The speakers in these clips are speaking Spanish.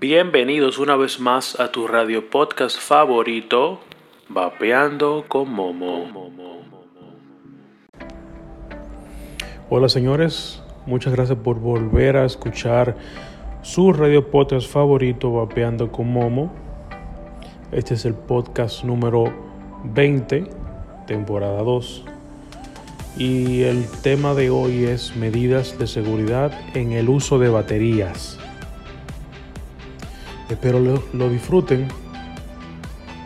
Bienvenidos una vez más a tu radio podcast favorito, Vapeando con Momo. Hola señores, muchas gracias por volver a escuchar su radio podcast favorito, Vapeando con Momo. Este es el podcast número 20, temporada 2. Y el tema de hoy es medidas de seguridad en el uso de baterías. Espero lo, disfruten,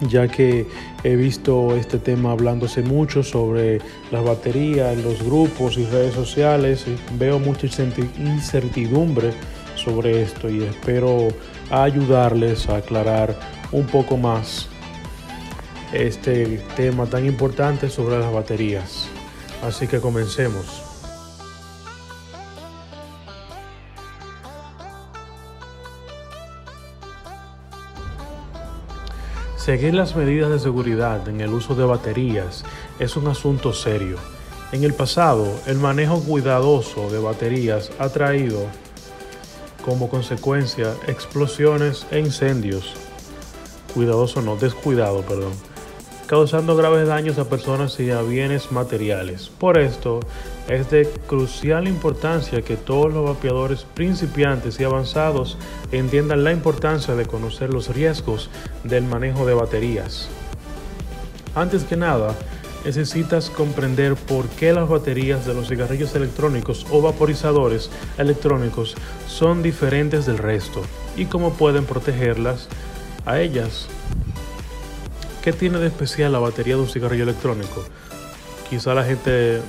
ya que he visto este tema hablándose mucho sobre las baterías los grupos y redes sociales. veo mucha incertidumbre sobre esto y espero ayudarles a aclarar un poco más este tema tan importante sobre las baterías. Así que comencemos. Seguir las medidas de seguridad en el uso de baterías es un asunto serio. En el pasado, el manejo cuidadoso de baterías ha traído como consecuencia explosiones e incendios. Cuidadoso no, descuidado, perdón causando graves daños a personas y a bienes materiales. Por esto, es de crucial importancia que todos los vapeadores principiantes y avanzados entiendan la importancia de conocer los riesgos del manejo de baterías. Antes que nada, necesitas comprender por qué las baterías de los cigarrillos electrónicos o vaporizadores electrónicos son diferentes del resto y cómo pueden protegerlas a ellas. ¿Qué tiene de especial la batería de un cigarrillo electrónico? Quizá la gente,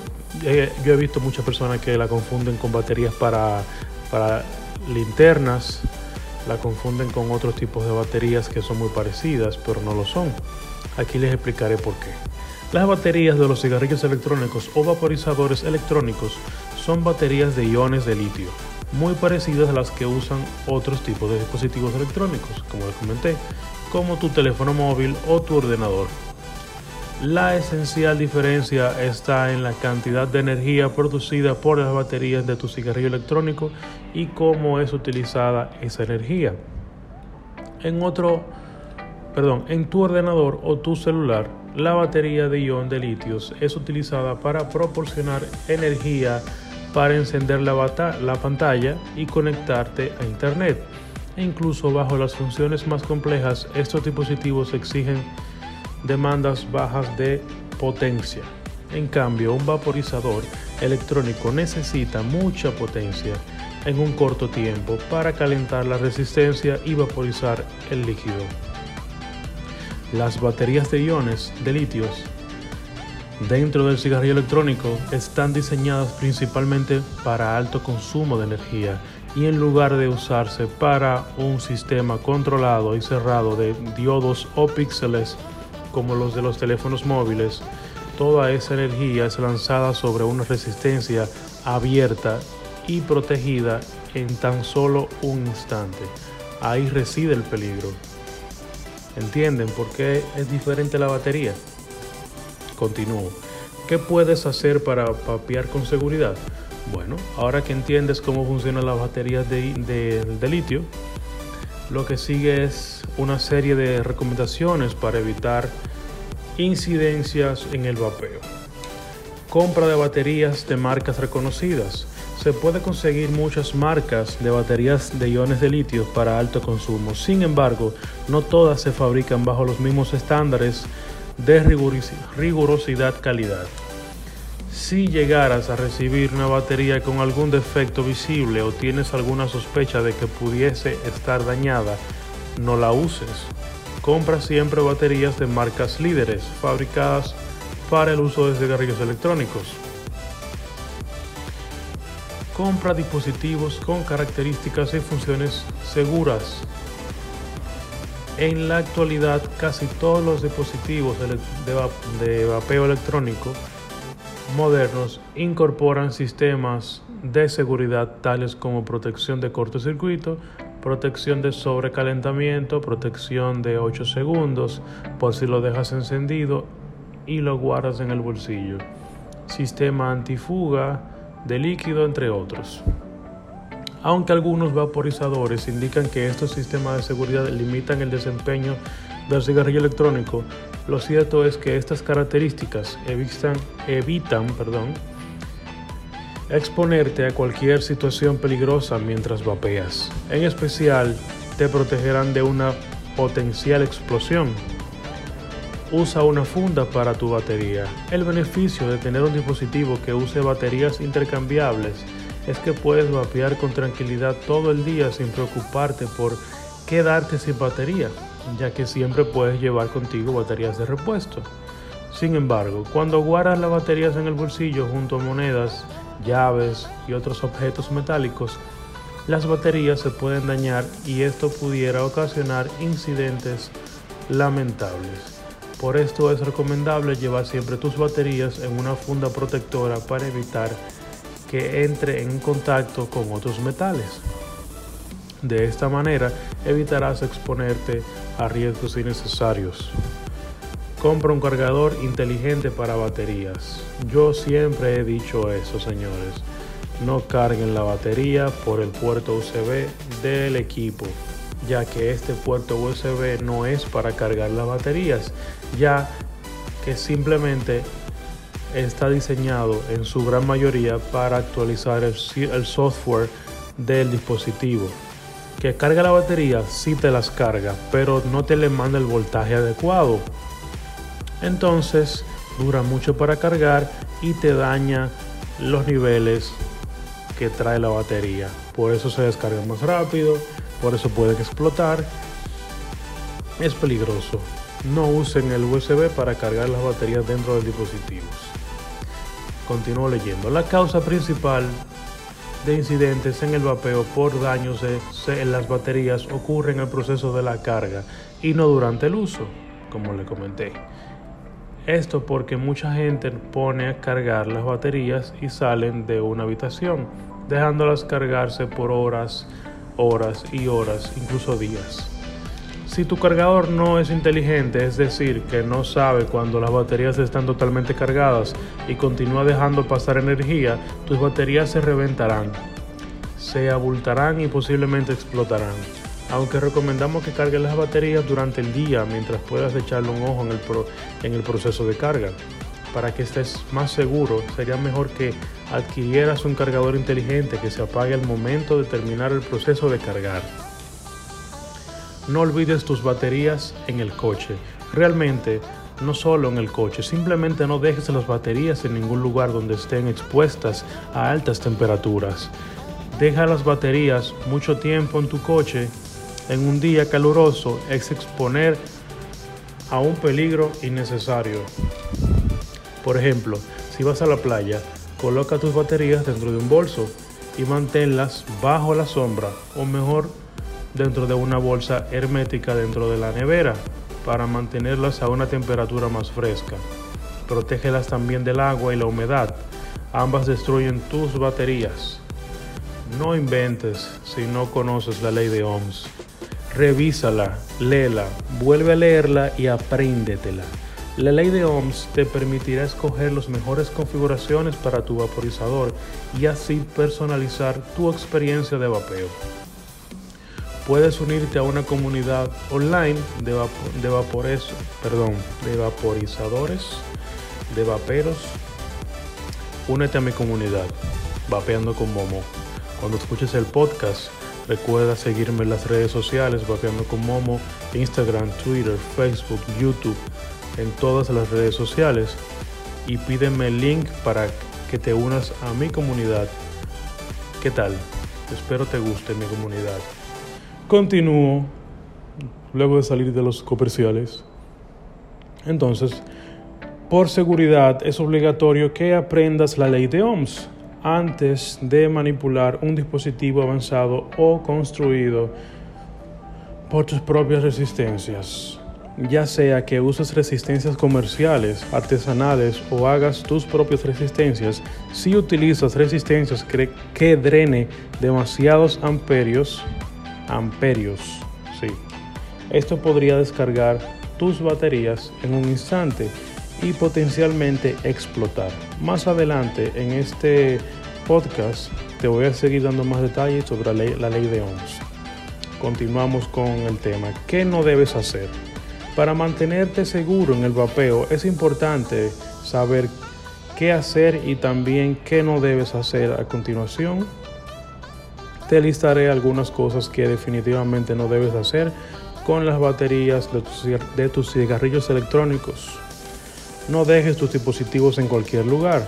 yo he visto muchas personas que la confunden con baterías para, para linternas, la confunden con otros tipos de baterías que son muy parecidas, pero no lo son. Aquí les explicaré por qué. Las baterías de los cigarrillos electrónicos o vaporizadores electrónicos son baterías de iones de litio, muy parecidas a las que usan otros tipos de dispositivos electrónicos, como les comenté, como tu teléfono móvil o tu ordenador. La esencial diferencia está en la cantidad de energía producida por las baterías de tu cigarrillo electrónico y cómo es utilizada esa energía. En otro, perdón, en tu ordenador o tu celular, la batería de ion de litios es utilizada para proporcionar energía para encender la, la pantalla y conectarte a internet e incluso bajo las funciones más complejas estos dispositivos exigen demandas bajas de potencia. En cambio, un vaporizador electrónico necesita mucha potencia en un corto tiempo para calentar la resistencia y vaporizar el líquido. Las baterías de iones de litios dentro del cigarrillo electrónico están diseñadas principalmente para alto consumo de energía y en lugar de usarse para un sistema controlado y cerrado de diodos o píxeles como los de los teléfonos móviles, toda esa energía es lanzada sobre una resistencia abierta y protegida en tan solo un instante. Ahí reside el peligro. ¿Entienden por qué es diferente la batería? Continúo. ¿Qué puedes hacer para papear con seguridad? Bueno, ahora que entiendes cómo funcionan las baterías de, litio, lo que sigue es una serie de recomendaciones para evitar incidencias en el vapeo. Compra de baterías de marcas reconocidas. Se puede conseguir muchas marcas de baterías de iones de litio para alto consumo. Sin embargo, no todas se fabrican bajo los mismos estándares de rigurosidad calidad. Si llegaras a recibir una batería con algún defecto visible o tienes alguna sospecha de que pudiese estar dañada, no la uses. Compra siempre baterías de marcas líderes fabricadas para el uso de cigarrillos electrónicos. Compra dispositivos con características y funciones seguras. En la actualidad casi todos los dispositivos de vapeo electrónico modernos incorporan sistemas de seguridad tales como protección de cortocircuito, protección de sobrecalentamiento, protección de 8 segundos por si lo dejas encendido y lo guardas en el bolsillo, sistema antifuga de líquido entre otros. Aunque algunos vaporizadores indican que estos sistemas de seguridad limitan el desempeño del cigarrillo electrónico, lo cierto es que estas características evitan, evitan perdón, exponerte a cualquier situación peligrosa mientras vapeas. En especial, te protegerán de una potencial explosión. Usa una funda para tu batería. El beneficio de tener un dispositivo que use baterías intercambiables es que puedes vapear con tranquilidad todo el día sin preocuparte por quedarte sin batería, ya que siempre puedes llevar contigo baterías de repuesto. Sin embargo, cuando guardas las baterías en el bolsillo junto a monedas, llaves y otros objetos metálicos, las baterías se pueden dañar y esto pudiera ocasionar incidentes lamentables. Por esto es recomendable llevar siempre tus baterías en una funda protectora para evitar que entre en contacto con otros metales. De esta manera evitarás exponerte a riesgos innecesarios. Compra un cargador inteligente para baterías. Yo siempre he dicho eso, señores. No carguen la batería por el puerto USB del equipo, ya que este puerto USB no es para cargar las baterías, ya que simplemente está diseñado en su gran mayoría para actualizar el, software del dispositivo. Que carga la batería, sí te las carga, pero no te le manda el voltaje adecuado. Entonces dura mucho para cargar y te daña los niveles que trae la batería. Por eso se descarga más rápido, por eso puede explotar. Es peligroso. No usen el USB para cargar las baterías dentro del dispositivo. Continúo leyendo. La causa principal de incidentes en el vapeo por daños en las baterías ocurre en el proceso de la carga y no durante el uso, como le comenté. Esto porque mucha gente pone a cargar las baterías y salen de una habitación, dejándolas cargarse por horas, horas y horas, incluso días. Si tu cargador no es inteligente, es decir, que no sabe cuando las baterías están totalmente cargadas y continúa dejando pasar energía, tus baterías se reventarán, se abultarán y posiblemente explotarán. Aunque recomendamos que cargues las baterías durante el día mientras puedas echarle un ojo en el, en el proceso de carga. Para que estés más seguro, sería mejor que adquirieras un cargador inteligente que se apague al momento de terminar el proceso de cargar. No olvides tus baterías en el coche. Realmente, no solo en el coche, simplemente no dejes las baterías en ningún lugar donde estén expuestas a altas temperaturas. Deja las baterías mucho tiempo en tu coche. En un día caluroso es exponer a un peligro innecesario. Por ejemplo, si vas a la playa, coloca tus baterías dentro de un bolso y manténlas bajo la sombra o mejor dentro de una bolsa hermética dentro de la nevera para mantenerlas a una temperatura más fresca. Protégelas también del agua y la humedad. Ambas destruyen tus baterías. No inventes si no conoces la ley de Ohms. Revísala, léela, vuelve a leerla y apréndetela. La ley de Ohms te permitirá escoger las mejores configuraciones para tu vaporizador y así personalizar tu experiencia de vapeo puedes unirte a una comunidad online de, vapores, perdón, de vaporizadores, de vaperos. Únete a mi comunidad, Vapeando con Momo. Cuando escuches el podcast, recuerda seguirme en las redes sociales, Vapeando con Momo, Instagram, Twitter, Facebook, YouTube, en todas las redes sociales. Y pídeme el link para que te unas a mi comunidad. ¿Qué tal? Espero te guste mi comunidad. Continúo luego de salir de los comerciales. Entonces, por seguridad es obligatorio que aprendas la ley de Ohms antes de manipular un dispositivo avanzado o construido por tus propias resistencias. Ya sea que uses resistencias comerciales, artesanales o hagas tus propias resistencias, si utilizas resistencias que, que drene demasiados amperios, amperios. Sí. Esto podría descargar tus baterías en un instante y potencialmente explotar. Más adelante en este podcast te voy a seguir dando más detalles sobre la ley, la ley de OMS. Continuamos con el tema. ¿Qué no debes hacer? Para mantenerte seguro en el vapeo es importante saber qué hacer y también qué no debes hacer a continuación. Te listaré algunas cosas que definitivamente no debes hacer con las baterías de tus, cigarrillos electrónicos. No dejes tus dispositivos en cualquier lugar.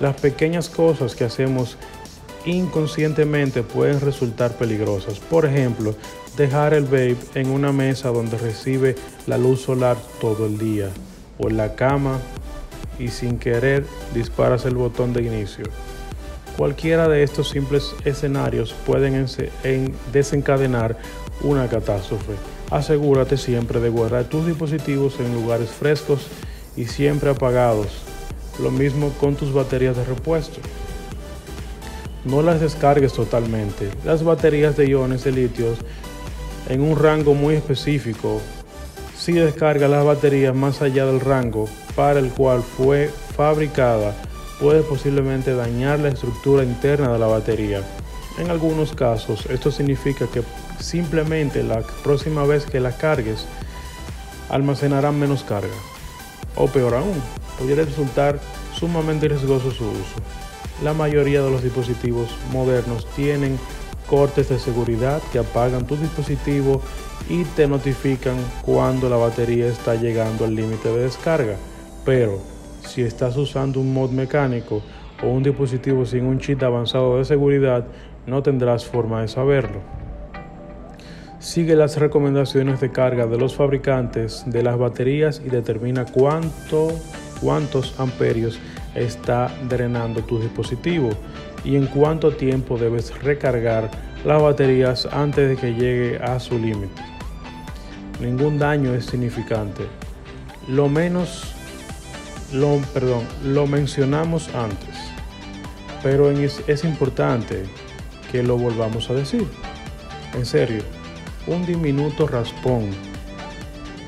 Las pequeñas cosas que hacemos inconscientemente pueden resultar peligrosas. Por ejemplo, dejar el vape en una mesa donde recibe la luz solar todo el día o en la cama y sin querer disparas el botón de inicio. Cualquiera de estos simples escenarios pueden desencadenar una catástrofe. Asegúrate siempre de guardar tus dispositivos en lugares frescos y siempre apagados lo mismo con tus baterías de repuesto. No las descargues totalmente. Las baterías de iones de litio en un rango muy específico. Si descarga las baterías más allá del rango para el cual fue fabricada, puede posiblemente dañar la estructura interna de la batería. En algunos casos, esto significa que simplemente la próxima vez que la cargues, almacenarán menos carga. O peor aún, podría resultar sumamente riesgoso su uso. La mayoría de los dispositivos modernos tienen cortes de seguridad que apagan tu dispositivo y te notifican cuando la batería está llegando al límite de descarga. Pero si estás usando un mod mecánico o un dispositivo sin un chip avanzado de seguridad, no tendrás forma de saberlo. Sigue las recomendaciones de carga de los fabricantes de las baterías y determina cuánto cuántos amperios está drenando tu dispositivo y en cuánto tiempo debes recargar las baterías antes de que llegue a su límite. Ningún daño es significante. Lo menos, lo, perdón, lo mencionamos antes, pero es, importante que lo volvamos a decir. En serio, un diminuto raspón,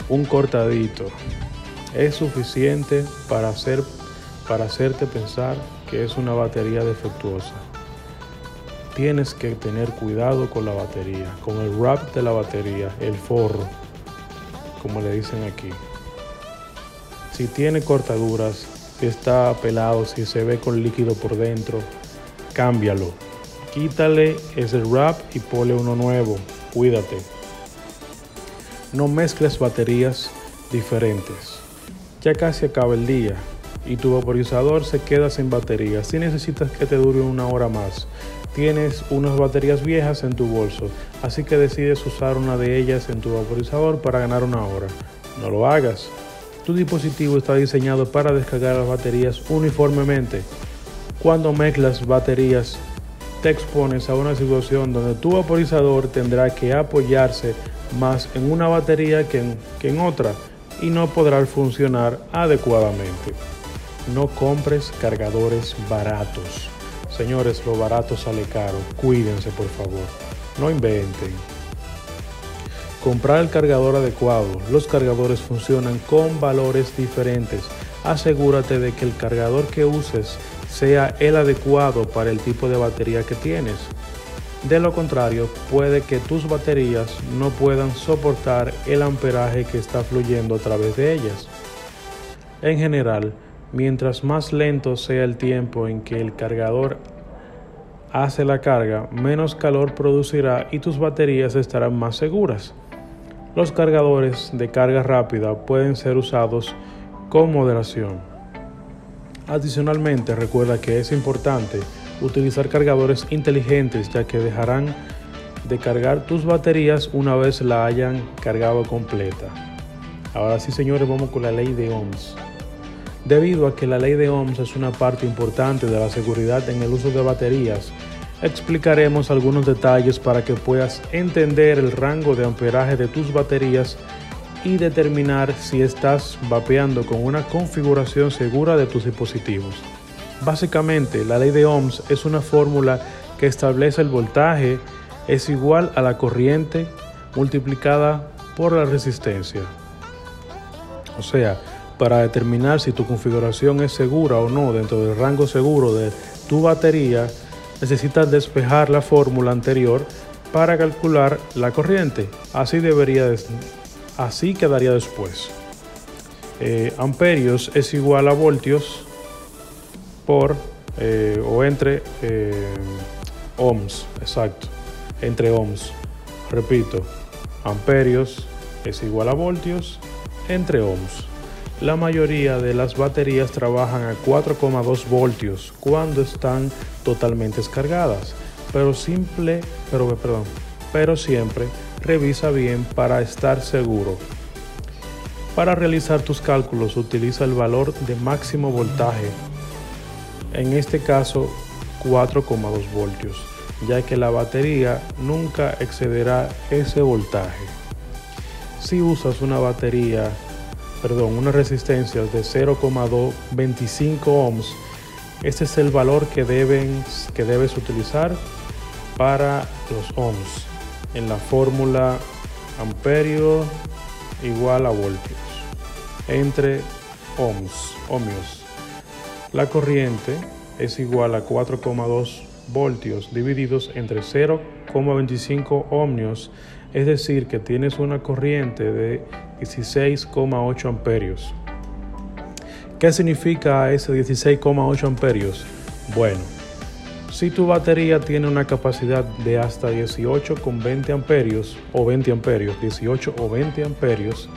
un cortadito, es suficiente para, hacer, para hacerte pensar que es una batería defectuosa. Tienes que tener cuidado con la batería, con el wrap de la batería, el forro, como le dicen aquí. Si tiene cortaduras, si está pelado, si se ve con líquido por dentro, cámbialo. Quítale ese wrap y pone uno nuevo. Cuídate. No mezcles baterías diferentes. Ya casi acaba el día y tu vaporizador se queda sin batería. Si necesitas que te dure una hora más, tienes unas baterías viejas en tu bolso, así que decides usar una de ellas en tu vaporizador para ganar una hora. No lo hagas. Tu dispositivo está diseñado para descargar las baterías uniformemente. Cuando mezclas baterías, te expones a una situación donde tu vaporizador tendrá que apoyarse más en una batería que en, que en otra y no podrá funcionar adecuadamente. No compres cargadores baratos. Señores, lo barato sale caro. Cuídense, por favor. No inventen. Comprar el cargador adecuado. Los cargadores funcionan con valores diferentes. Asegúrate de que el cargador que uses sea el adecuado para el tipo de batería que tienes. De lo contrario, puede que tus baterías no puedan soportar el amperaje que está fluyendo a través de ellas. En general, mientras más lento sea el tiempo en que el cargador hace la carga, menos calor producirá y tus baterías estarán más seguras. Los cargadores de carga rápida pueden ser usados con moderación. Adicionalmente, recuerda que es importante utilizar cargadores inteligentes ya que dejarán de cargar tus baterías una vez la hayan cargado completa. Ahora sí señores vamos con la ley de OMS. Debido a que la ley de OMS es una parte importante de la seguridad en el uso de baterías, explicaremos algunos detalles para que puedas entender el rango de amperaje de tus baterías y determinar si estás vapeando con una configuración segura de tus dispositivos. Básicamente, la ley de Ohms es una fórmula que establece el voltaje es igual a la corriente multiplicada por la resistencia. O sea, para determinar si tu configuración es segura o no dentro del rango seguro de tu batería, necesitas despejar la fórmula anterior para calcular la corriente. Así, debería así quedaría después. Eh, amperios es igual a voltios por eh, o entre eh, ohms, exacto, entre ohms. Repito, amperios es igual a voltios entre ohms. La mayoría de las baterías trabajan a 4,2 voltios cuando están totalmente descargadas, pero simple, pero perdón, pero siempre revisa bien para estar seguro. Para realizar tus cálculos utiliza el valor de máximo voltaje, en este caso 4,2 voltios, ya que la batería nunca excederá ese voltaje. Si usas una batería perdón, una resistencia de 0,25 ohms, este es el valor que, deben, que debes utilizar para los ohms en la fórmula amperio igual a voltios entre ohms, ohmios. La corriente es igual a 4,2 voltios divididos entre 0,25 ohmios, es decir, que tienes una corriente de 16,8 amperios. ¿Qué significa ese 16,8 amperios? Bueno, si tu batería tiene una capacidad de hasta 18,20 amperios o 20 amperios, 18 o 20 amperios,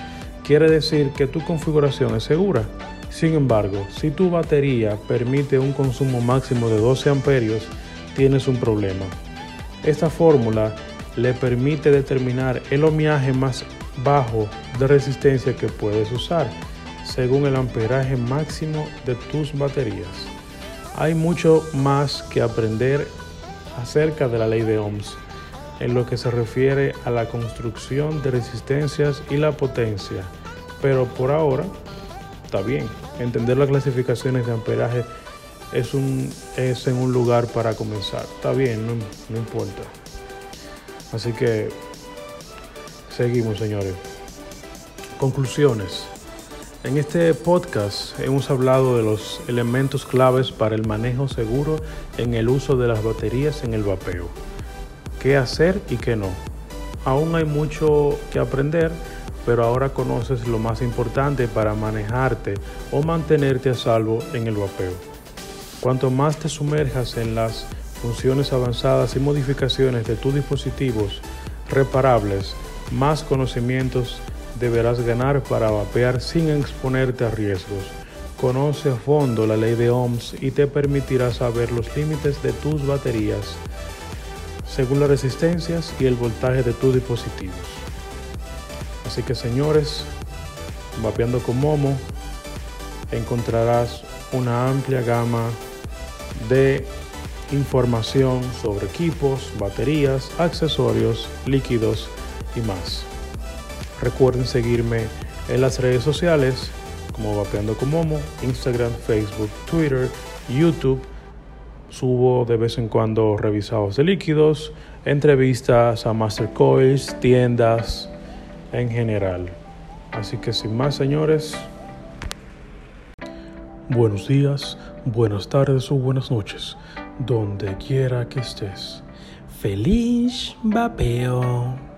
quiere decir que tu configuración es segura. Sin embargo, si tu batería permite un consumo máximo de 12 amperios, tienes un problema. Esta fórmula le permite determinar el ohmiaje más bajo de resistencia que puedes usar según el amperaje máximo de tus baterías. Hay mucho más que aprender acerca de la ley de Ohms en lo que se refiere a la construcción de resistencias y la potencia, pero por ahora está bien. Entender las clasificaciones de amperaje es, un, es en un lugar para comenzar. Está bien, no, no importa. Así que Seguimos, señores. Conclusiones. En este podcast hemos hablado de los elementos claves para el manejo seguro en el uso de las baterías en el vapeo. ¿Qué hacer y qué no? Aún hay mucho que aprender, pero ahora conoces lo más importante para manejarte o mantenerte a salvo en el vapeo. Cuanto más te sumerjas en las funciones avanzadas y modificaciones de tus dispositivos reparables, más conocimientos deberás ganar para vapear sin exponerte a riesgos. Conoce a fondo la ley de Ohms y te permitirá saber los límites de tus baterías según las resistencias y el voltaje de tus dispositivos. Así que señores, vapeando con Momo, encontrarás una amplia gama de información sobre equipos, baterías, accesorios, líquidos, y más. Recuerden seguirme en las redes sociales como Vapeando con Momo, Instagram, Facebook, Twitter, YouTube. Subo de vez en cuando revisados de líquidos, entrevistas a Master Coils, tiendas en general. Así que sin más, señores, buenos días, buenas tardes o buenas noches, donde quiera que estés. Feliz vapeo.